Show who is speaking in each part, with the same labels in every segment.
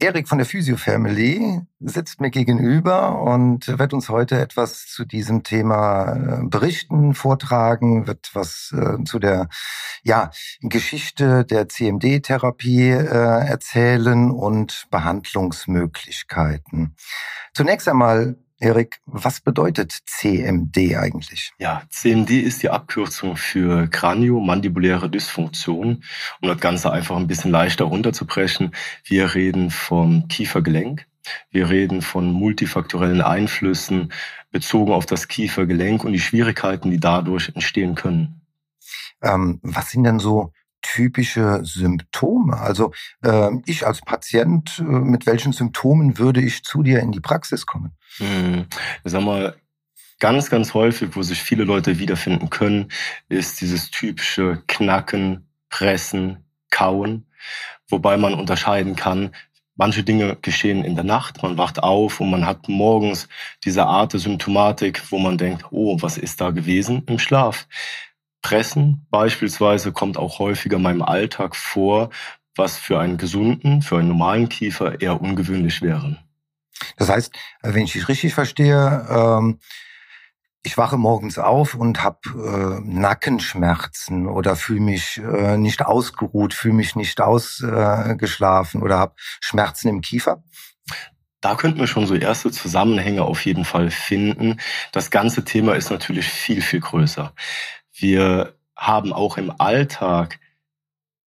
Speaker 1: Erik von der Physio Family sitzt mir gegenüber und wird uns heute etwas zu diesem Thema äh, berichten, vortragen, wird was äh, zu der ja, Geschichte der CMD-Therapie äh, erzählen und Behandlungsmöglichkeiten. Zunächst einmal Erik, was bedeutet CMD eigentlich?
Speaker 2: Ja, CMD ist die Abkürzung für Kraniomandibuläre Dysfunktion, um das Ganze einfach ein bisschen leichter runterzubrechen. Wir reden vom Kiefergelenk. Wir reden von multifaktorellen Einflüssen bezogen auf das Kiefergelenk und die Schwierigkeiten, die dadurch entstehen können.
Speaker 1: Ähm, was sind denn so typische Symptome? Also äh, ich als Patient, äh, mit welchen Symptomen würde ich zu dir in die Praxis kommen?
Speaker 2: Hm, sag mal, ganz, ganz häufig, wo sich viele Leute wiederfinden können, ist dieses typische Knacken, Pressen, Kauen, wobei man unterscheiden kann, manche Dinge geschehen in der Nacht, man wacht auf und man hat morgens diese Art der Symptomatik, wo man denkt, oh, was ist da gewesen im Schlaf? Pressen beispielsweise kommt auch häufiger in meinem Alltag vor, was für einen gesunden, für einen normalen Kiefer eher ungewöhnlich wäre.
Speaker 1: Das heißt, wenn ich dich richtig verstehe, ähm, ich wache morgens auf und habe äh, Nackenschmerzen oder fühle mich äh, nicht ausgeruht, fühle mich nicht ausgeschlafen äh, oder habe Schmerzen im Kiefer.
Speaker 2: Da könnten wir schon so erste Zusammenhänge auf jeden Fall finden. Das ganze Thema ist natürlich viel, viel größer. Wir haben auch im Alltag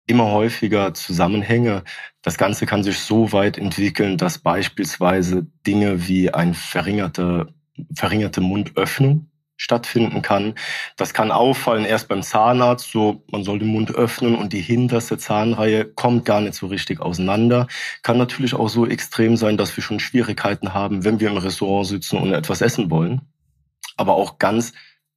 Speaker 2: immer häufiger Zusammenhänge. Das Ganze kann sich so weit entwickeln, dass beispielsweise Dinge wie ein verringerte, verringerte Mundöffnung stattfinden kann. Das kann auffallen erst beim Zahnarzt, so man soll den Mund öffnen und die hinterste Zahnreihe kommt gar nicht so richtig auseinander. Kann natürlich auch so extrem sein, dass wir schon Schwierigkeiten haben, wenn wir im Restaurant sitzen und etwas essen wollen. Aber auch ganz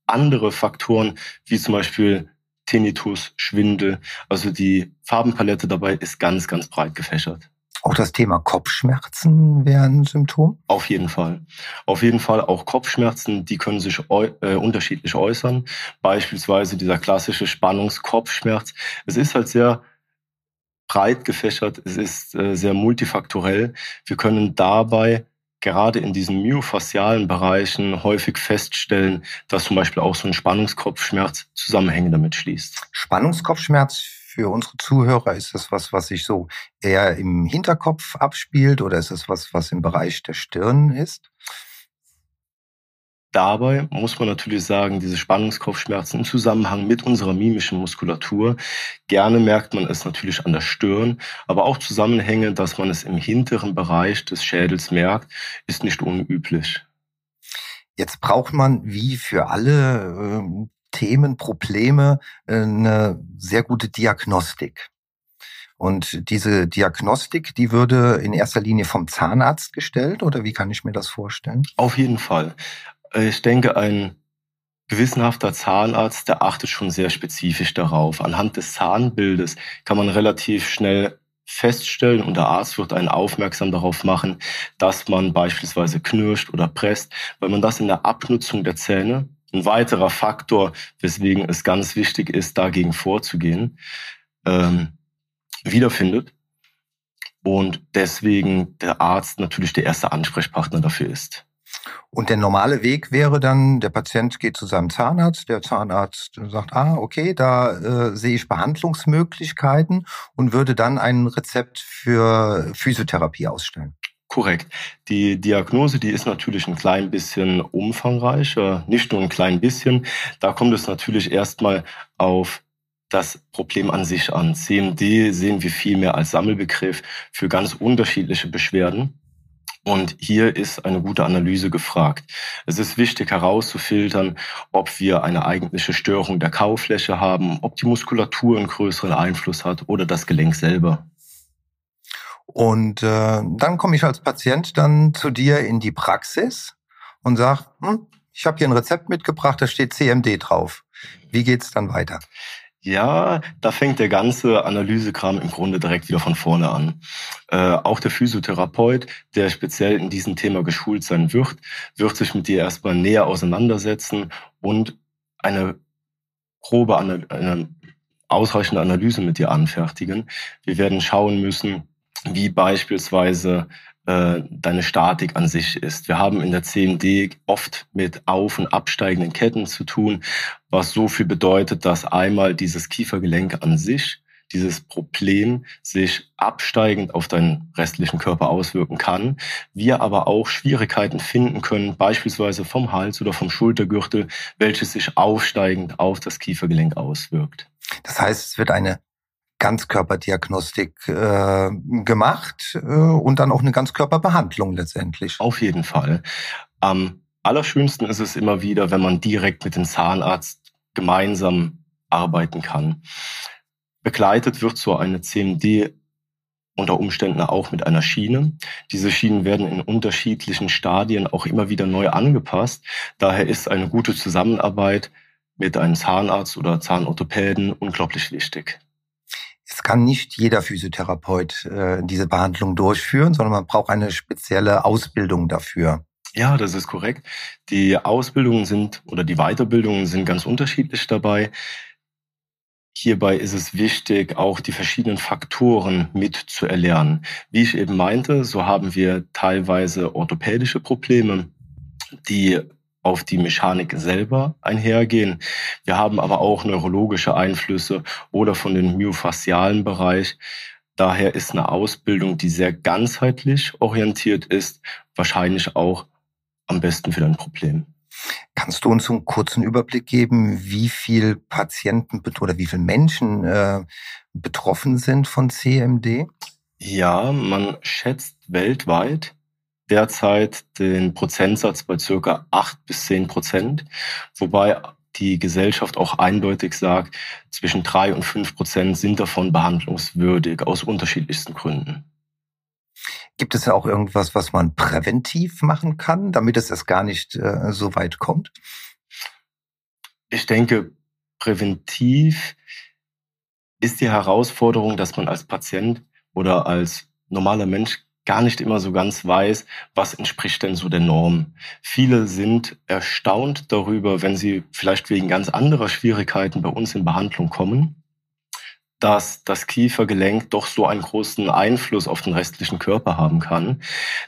Speaker 2: andere Faktoren, wie zum Beispiel Tinnitus, Schwindel. Also die Farbenpalette dabei ist ganz, ganz breit gefächert.
Speaker 1: Auch das Thema Kopfschmerzen wäre ein Symptom?
Speaker 2: Auf jeden Fall. Auf jeden Fall auch Kopfschmerzen, die können sich äh, unterschiedlich äußern. Beispielsweise dieser klassische Spannungskopfschmerz. Es ist halt sehr breit gefächert, es ist äh, sehr multifaktorell. Wir können dabei gerade in diesen myofaszialen Bereichen häufig feststellen, dass zum Beispiel auch so ein Spannungskopfschmerz Zusammenhänge damit schließt.
Speaker 1: Spannungskopfschmerz für unsere Zuhörer, ist das was, was sich so eher im Hinterkopf abspielt oder ist das was, was im Bereich der Stirn ist?
Speaker 2: Dabei muss man natürlich sagen, diese Spannungskopfschmerzen im Zusammenhang mit unserer mimischen Muskulatur. Gerne merkt man es natürlich an der Stirn, aber auch Zusammenhänge, dass man es im hinteren Bereich des Schädels merkt, ist nicht unüblich.
Speaker 1: Jetzt braucht man wie für alle äh, Themen, Probleme äh, eine sehr gute Diagnostik. Und diese Diagnostik, die würde in erster Linie vom Zahnarzt gestellt oder wie kann ich mir das vorstellen?
Speaker 2: Auf jeden Fall. Ich denke, ein gewissenhafter Zahnarzt, der achtet schon sehr spezifisch darauf. Anhand des Zahnbildes kann man relativ schnell feststellen und der Arzt wird einen aufmerksam darauf machen, dass man beispielsweise knirscht oder presst, weil man das in der Abnutzung der Zähne, ein weiterer Faktor, weswegen es ganz wichtig ist, dagegen vorzugehen, ähm, wiederfindet. Und deswegen der Arzt natürlich der erste Ansprechpartner dafür ist.
Speaker 1: Und der normale Weg wäre dann, der Patient geht zu seinem Zahnarzt, der Zahnarzt sagt, ah, okay, da äh, sehe ich Behandlungsmöglichkeiten und würde dann ein Rezept für Physiotherapie ausstellen.
Speaker 2: Korrekt. Die Diagnose, die ist natürlich ein klein bisschen umfangreicher, nicht nur ein klein bisschen. Da kommt es natürlich erstmal auf das Problem an sich an. CMD sehen wir viel mehr als Sammelbegriff für ganz unterschiedliche Beschwerden. Und hier ist eine gute Analyse gefragt. Es ist wichtig herauszufiltern, ob wir eine eigentliche Störung der Kaufläche haben, ob die Muskulatur einen größeren Einfluss hat oder das Gelenk selber.
Speaker 1: Und äh, dann komme ich als Patient dann zu dir in die Praxis und sag, hm, ich habe hier ein Rezept mitgebracht, da steht CMD drauf. Wie geht's dann weiter?
Speaker 2: Ja, da fängt der ganze Analysekram im Grunde direkt wieder von vorne an. Äh, auch der Physiotherapeut, der speziell in diesem Thema geschult sein wird, wird sich mit dir erstmal näher auseinandersetzen und eine grobe, eine ausreichende Analyse mit dir anfertigen. Wir werden schauen müssen, wie beispielsweise äh, deine Statik an sich ist. Wir haben in der CMD oft mit auf- und absteigenden Ketten zu tun, was so viel bedeutet, dass einmal dieses Kiefergelenk an sich, dieses Problem sich absteigend auf deinen restlichen Körper auswirken kann. Wir aber auch Schwierigkeiten finden können, beispielsweise vom Hals oder vom Schultergürtel, welches sich aufsteigend auf das Kiefergelenk auswirkt.
Speaker 1: Das heißt, es wird eine Ganzkörperdiagnostik äh, gemacht äh, und dann auch eine Ganzkörperbehandlung letztendlich.
Speaker 2: Auf jeden Fall. Am allerschönsten ist es immer wieder, wenn man direkt mit dem Zahnarzt gemeinsam arbeiten kann. Begleitet wird so eine CMD unter Umständen auch mit einer Schiene. Diese Schienen werden in unterschiedlichen Stadien auch immer wieder neu angepasst. Daher ist eine gute Zusammenarbeit mit einem Zahnarzt oder Zahnorthopäden unglaublich wichtig.
Speaker 1: Es kann nicht jeder Physiotherapeut äh, diese Behandlung durchführen, sondern man braucht eine spezielle Ausbildung dafür.
Speaker 2: Ja, das ist korrekt. Die Ausbildungen sind oder die Weiterbildungen sind ganz unterschiedlich dabei. Hierbei ist es wichtig, auch die verschiedenen Faktoren mit zu erlernen. Wie ich eben meinte, so haben wir teilweise orthopädische Probleme, die auf die Mechanik selber einhergehen. Wir haben aber auch neurologische Einflüsse oder von den myofaszialen Bereich. Daher ist eine Ausbildung, die sehr ganzheitlich orientiert ist, wahrscheinlich auch am besten für dein Problem.
Speaker 1: Kannst du uns einen kurzen Überblick geben, wie viel Patienten oder wie viele Menschen äh, betroffen sind von CMD?
Speaker 2: Ja, man schätzt weltweit derzeit den Prozentsatz bei circa acht bis zehn Prozent, wobei die Gesellschaft auch eindeutig sagt, zwischen drei und fünf Prozent sind davon behandlungswürdig aus unterschiedlichsten Gründen.
Speaker 1: Gibt es ja auch irgendwas, was man präventiv machen kann, damit es erst gar nicht äh, so weit kommt?
Speaker 2: Ich denke, präventiv ist die Herausforderung, dass man als Patient oder als normaler Mensch gar nicht immer so ganz weiß, was entspricht denn so der Norm. Viele sind erstaunt darüber, wenn sie vielleicht wegen ganz anderer Schwierigkeiten bei uns in Behandlung kommen, dass das Kiefergelenk doch so einen großen Einfluss auf den restlichen Körper haben kann,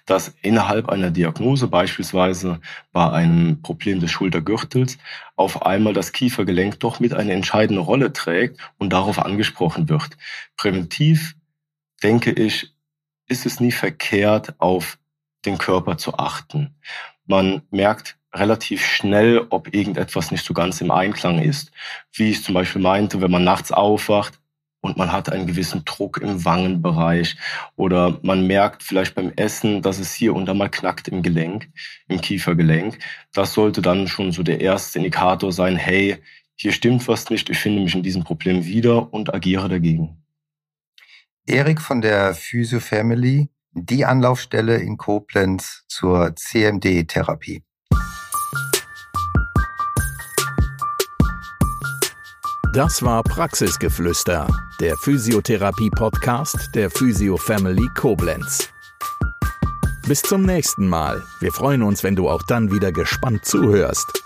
Speaker 2: dass innerhalb einer Diagnose beispielsweise bei einem Problem des Schultergürtels auf einmal das Kiefergelenk doch mit eine entscheidende Rolle trägt und darauf angesprochen wird. Präventiv denke ich, ist es nie verkehrt, auf den Körper zu achten. Man merkt relativ schnell, ob irgendetwas nicht so ganz im Einklang ist. Wie ich zum Beispiel meinte, wenn man nachts aufwacht und man hat einen gewissen Druck im Wangenbereich oder man merkt vielleicht beim Essen, dass es hier und da mal knackt im Gelenk, im Kiefergelenk. Das sollte dann schon so der erste Indikator sein, hey, hier stimmt was nicht, ich finde mich in diesem Problem wieder und agiere dagegen.
Speaker 1: Erik von der Physio Family, die Anlaufstelle in Koblenz zur CMD-Therapie.
Speaker 3: Das war Praxisgeflüster, der Physiotherapie-Podcast der Physio Family Koblenz. Bis zum nächsten Mal. Wir freuen uns, wenn du auch dann wieder gespannt zuhörst.